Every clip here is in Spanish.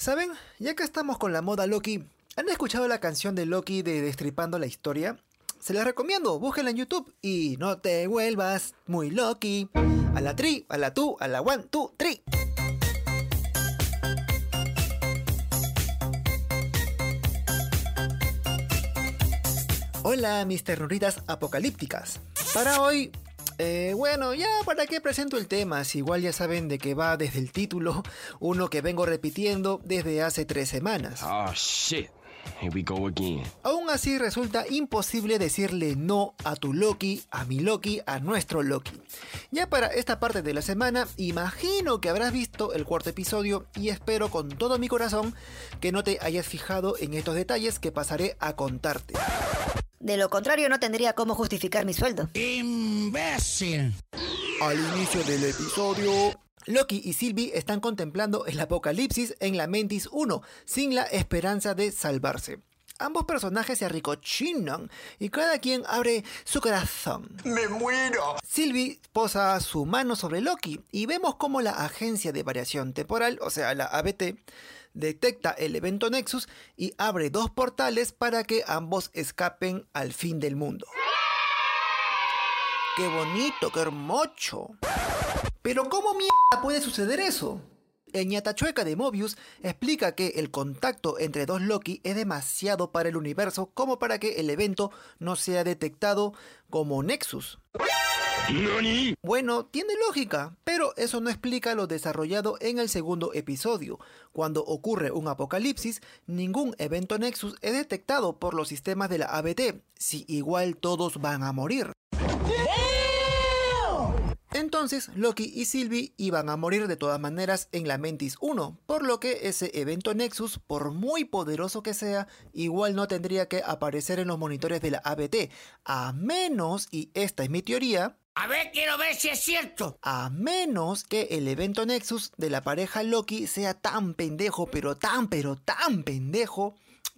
¿Saben? Ya que estamos con la moda Loki, ¿han escuchado la canción de Loki de Destripando la Historia? Se la recomiendo, búsquenla en YouTube y no te vuelvas muy Loki. A la tri, a la tu, a la one, two, tri. Hola, mis ternuritas apocalípticas. Para hoy eh, bueno, ya para qué presento el tema, si igual ya saben de que va desde el título, uno que vengo repitiendo desde hace tres semanas. Oh shit. Here we go again. Aún así resulta imposible decirle no a tu Loki, a mi Loki, a nuestro Loki. Ya para esta parte de la semana, imagino que habrás visto el cuarto episodio y espero con todo mi corazón que no te hayas fijado en estos detalles que pasaré a contarte. De lo contrario, no tendría cómo justificar mi sueldo. ¡Imbécil! Al inicio del episodio, Loki y Sylvie están contemplando el apocalipsis en la Mentis 1, sin la esperanza de salvarse. Ambos personajes se arricochinan y cada quien abre su corazón. ¡Me muero! Sylvie posa su mano sobre Loki y vemos cómo la agencia de variación temporal, o sea, la ABT, detecta el evento Nexus y abre dos portales para que ambos escapen al fin del mundo. ¡Qué bonito, qué hermoso! Pero ¿cómo mierda puede suceder eso? El ñatachueca de Mobius explica que el contacto entre dos Loki es demasiado para el universo como para que el evento no sea detectado como Nexus. Bueno, tiene lógica, pero eso no explica lo desarrollado en el segundo episodio. Cuando ocurre un apocalipsis, ningún evento Nexus es detectado por los sistemas de la ABT, si igual todos van a morir. Entonces, Loki y Sylvie iban a morir de todas maneras en la Mentis 1, por lo que ese evento Nexus, por muy poderoso que sea, igual no tendría que aparecer en los monitores de la ABT, a menos, y esta es mi teoría, A ver, quiero ver si es cierto. a menos que el evento Nexus de la pareja Loki sea tan pendejo, pero tan, pero tan pendejo,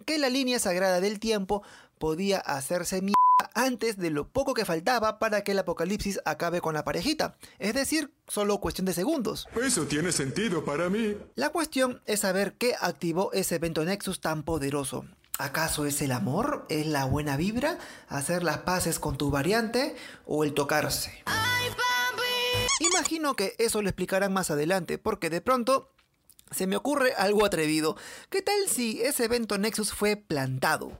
que la línea sagrada del tiempo podía hacerse mierda antes de lo poco que faltaba para que el apocalipsis acabe con la parejita. Es decir, solo cuestión de segundos. Eso tiene sentido para mí. La cuestión es saber qué activó ese evento Nexus tan poderoso. ¿Acaso es el amor? ¿Es la buena vibra? ¿Hacer las paces con tu variante? ¿O el tocarse? Imagino que eso lo explicarán más adelante, porque de pronto se me ocurre algo atrevido. ¿Qué tal si ese evento Nexus fue plantado?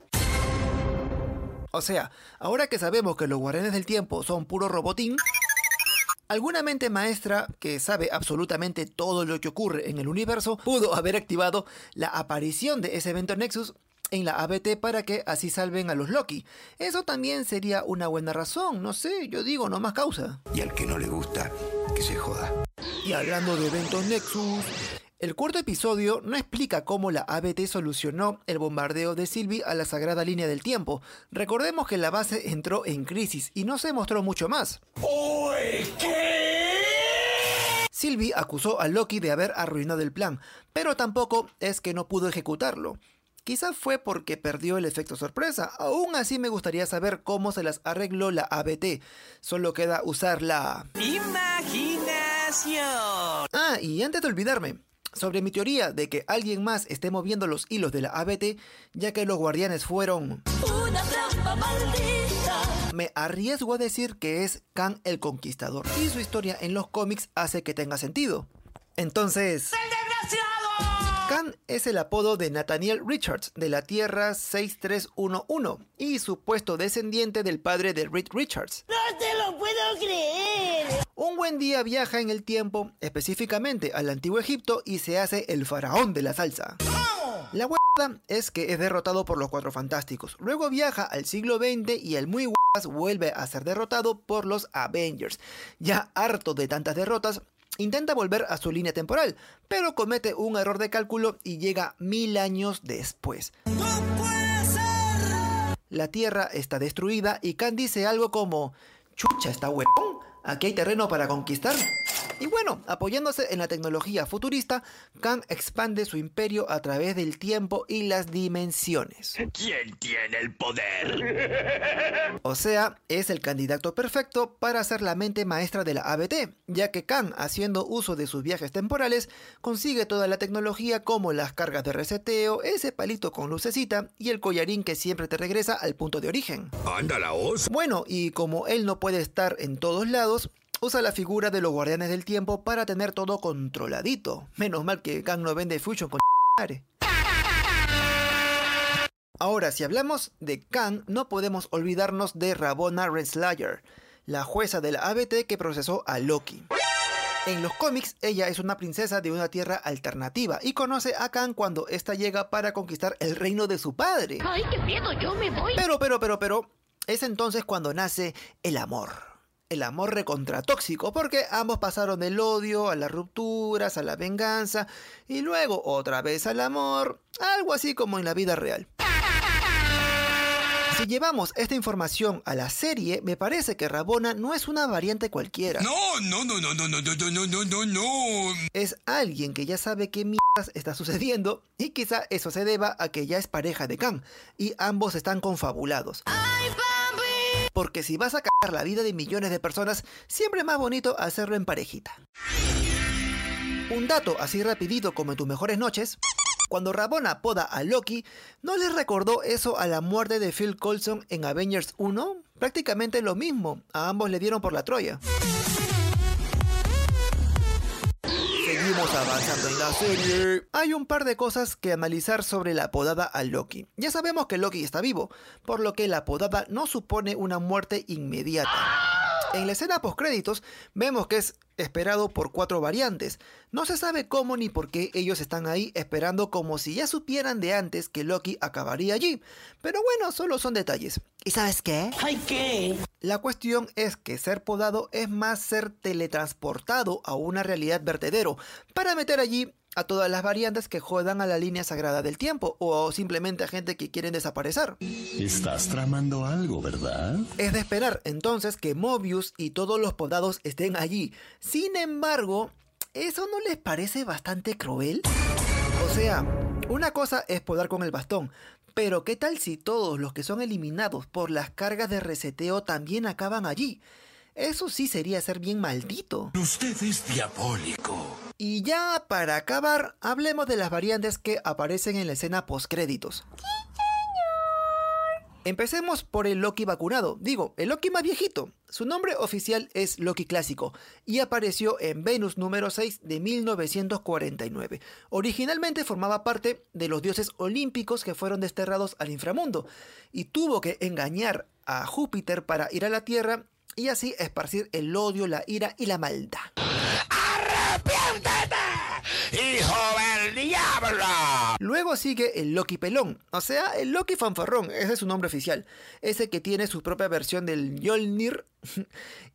O sea, ahora que sabemos que los guardianes del tiempo son puro robotín, alguna mente maestra que sabe absolutamente todo lo que ocurre en el universo pudo haber activado la aparición de ese evento Nexus en la ABT para que así salven a los Loki. Eso también sería una buena razón, no sé, yo digo, no más causa. Y al que no le gusta, que se joda. Y hablando de eventos Nexus, el cuarto episodio no explica cómo la ABT solucionó el bombardeo de Sylvie a la sagrada línea del tiempo. Recordemos que la base entró en crisis y no se mostró mucho más. Sylvie acusó a Loki de haber arruinado el plan, pero tampoco es que no pudo ejecutarlo. Quizás fue porque perdió el efecto sorpresa. Aún así me gustaría saber cómo se las arregló la ABT. Solo queda usar la... Imaginación. Ah, y antes de olvidarme, sobre mi teoría de que alguien más esté moviendo los hilos de la ABT, ya que los guardianes fueron... Una trampa maldita. Me arriesgo a decir que es Khan el Conquistador, y su historia en los cómics hace que tenga sentido. Entonces... Khan es el apodo de Nathaniel Richards de la Tierra 6311 y supuesto descendiente del padre de Reed Richards. No te lo puedo creer. Un buen día viaja en el tiempo, específicamente al antiguo Egipto, y se hace el faraón de la salsa. La huevada es que es derrotado por los Cuatro Fantásticos. Luego viaja al siglo XX y el muy vuelve a ser derrotado por los Avengers. Ya harto de tantas derrotas, intenta volver a su línea temporal, pero comete un error de cálculo y llega mil años después. La Tierra está destruida y Khan dice algo como, chucha, está huevón, aquí hay terreno para conquistar. Y bueno, apoyándose en la tecnología futurista, Kang expande su imperio a través del tiempo y las dimensiones. ¿Quién tiene el poder? O sea, es el candidato perfecto para ser la mente maestra de la ABT, ya que Kang, haciendo uso de sus viajes temporales, consigue toda la tecnología como las cargas de reseteo, ese palito con lucecita y el collarín que siempre te regresa al punto de origen. Anda la os. Bueno, y como él no puede estar en todos lados, usa la figura de los guardianes del tiempo para tener todo controladito. Menos mal que Kang no vende Fusion con. Ahora, si hablamos de Kang, no podemos olvidarnos de Rabona Renslayer, la jueza de la ABT que procesó a Loki. En los cómics, ella es una princesa de una tierra alternativa y conoce a Kang cuando ésta llega para conquistar el reino de su padre. Ay, qué miedo, yo me voy. Pero, pero, pero, pero, es entonces cuando nace el amor. El amor recontratóxico, porque ambos pasaron del odio a las rupturas, a la venganza, y luego otra vez al amor, algo así como en la vida real. Si llevamos esta información a la serie, me parece que Rabona no es una variante cualquiera. No, no, no, no, no, no, no, no, no, no, no. Es alguien que ya sabe qué mierdas está sucediendo y quizá eso se deba a que ya es pareja de Kang y ambos están confabulados. Porque si vas a cagar la vida de millones de personas, siempre es más bonito hacerlo en parejita. Un dato así rapidito como en tus mejores noches. Cuando Rabona poda a Loki, ¿no les recordó eso a la muerte de Phil Coulson en Avengers 1? Prácticamente lo mismo, a ambos le dieron por la Troya. Seguimos avanzando en la serie. Hay un par de cosas que analizar sobre la podada a Loki. Ya sabemos que Loki está vivo, por lo que la podada no supone una muerte inmediata. En la escena postcréditos vemos que es esperado por cuatro variantes. No se sabe cómo ni por qué ellos están ahí esperando como si ya supieran de antes que Loki acabaría allí. Pero bueno, solo son detalles. ¿Y sabes qué? Ay, ¿qué? La cuestión es que ser podado es más ser teletransportado a una realidad vertedero para meter allí a todas las variantes que jodan a la línea sagrada del tiempo o simplemente a gente que quieren desaparecer. Estás tramando algo, ¿verdad? Es de esperar entonces que Mobius y todos los podados estén allí. Sin embargo, ¿eso no les parece bastante cruel? O sea, una cosa es podar con el bastón, pero ¿qué tal si todos los que son eliminados por las cargas de reseteo también acaban allí? Eso sí sería ser bien maldito. Usted es diabólico. Y ya para acabar, hablemos de las variantes que aparecen en la escena postcréditos. Empecemos por el Loki vacunado, digo, el Loki más viejito. Su nombre oficial es Loki Clásico y apareció en Venus número 6 de 1949. Originalmente formaba parte de los dioses olímpicos que fueron desterrados al inframundo y tuvo que engañar a Júpiter para ir a la Tierra y así esparcir el odio, la ira y la maldad. ¡Hijo del diablo! Luego sigue el Loki pelón, o sea, el Loki fanfarrón, ese es su nombre oficial. Ese que tiene su propia versión del Mjolnir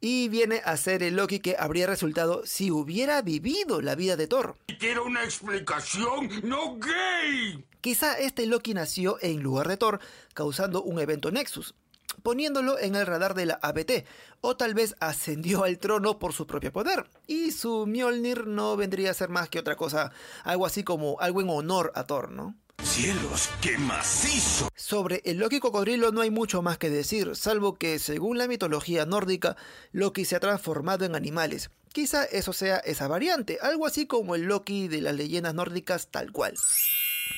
y viene a ser el Loki que habría resultado si hubiera vivido la vida de Thor. Quiero una explicación, no gay. Quizá este Loki nació en lugar de Thor, causando un evento Nexus, poniéndolo en el radar de la ABT, o tal vez ascendió al trono por su propio poder, y su Mjolnir no vendría a ser más que otra cosa, algo así como algo en honor a Thor, ¿no? ¡Cielos, qué macizo! Sobre el Loki cocodrilo no hay mucho más que decir, salvo que según la mitología nórdica, Loki se ha transformado en animales. Quizá eso sea esa variante, algo así como el Loki de las leyendas nórdicas tal cual.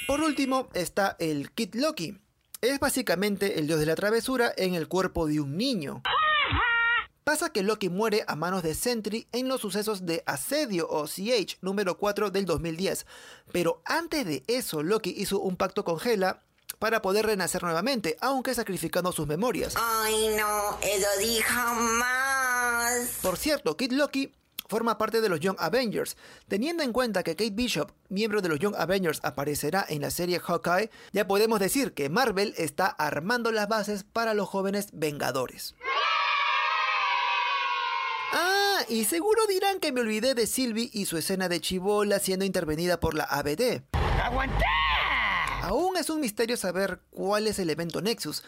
Por último está el Kid Loki. Es básicamente el dios de la travesura en el cuerpo de un niño. Pasa que Loki muere a manos de Sentry en los sucesos de Asedio o CH número 4 del 2010. Pero antes de eso, Loki hizo un pacto con Hela para poder renacer nuevamente, aunque sacrificando sus memorias. Ay, no, eso di jamás. Por cierto, Kid Loki forma parte de los Young Avengers. Teniendo en cuenta que Kate Bishop, miembro de los Young Avengers, aparecerá en la serie Hawkeye, ya podemos decir que Marvel está armando las bases para los jóvenes Vengadores. Ah, y seguro dirán que me olvidé de Sylvie y su escena de chivola siendo intervenida por la ABD. ¡Aguanté! Aún es un misterio saber cuál es el evento Nexus.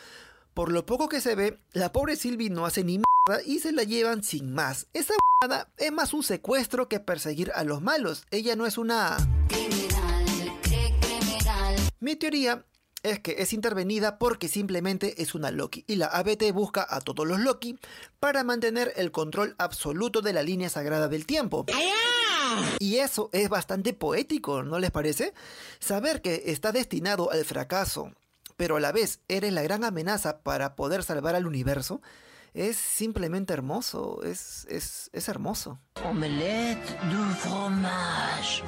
Por lo poco que se ve, la pobre Sylvie no hace ni m y se la llevan sin más. Esa es más un secuestro que perseguir a los malos. Ella no es una... Mi teoría es que es intervenida porque simplemente es una Loki y la ABT busca a todos los Loki para mantener el control absoluto de la línea sagrada del tiempo. Y eso es bastante poético, ¿no les parece? Saber que está destinado al fracaso, pero a la vez eres la gran amenaza para poder salvar al universo, es simplemente hermoso, es, es, es hermoso. Omelette de fromage.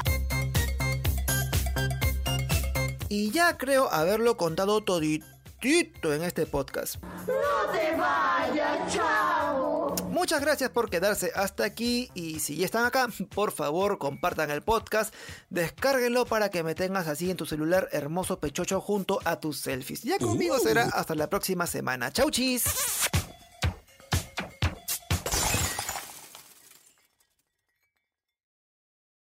Y ya creo haberlo contado toditito en este podcast. No te vayas, chao. Muchas gracias por quedarse hasta aquí y si ya están acá, por favor compartan el podcast, descárguenlo para que me tengas así en tu celular hermoso pechocho junto a tus selfies. Ya conmigo será hasta la próxima semana. Chau chis.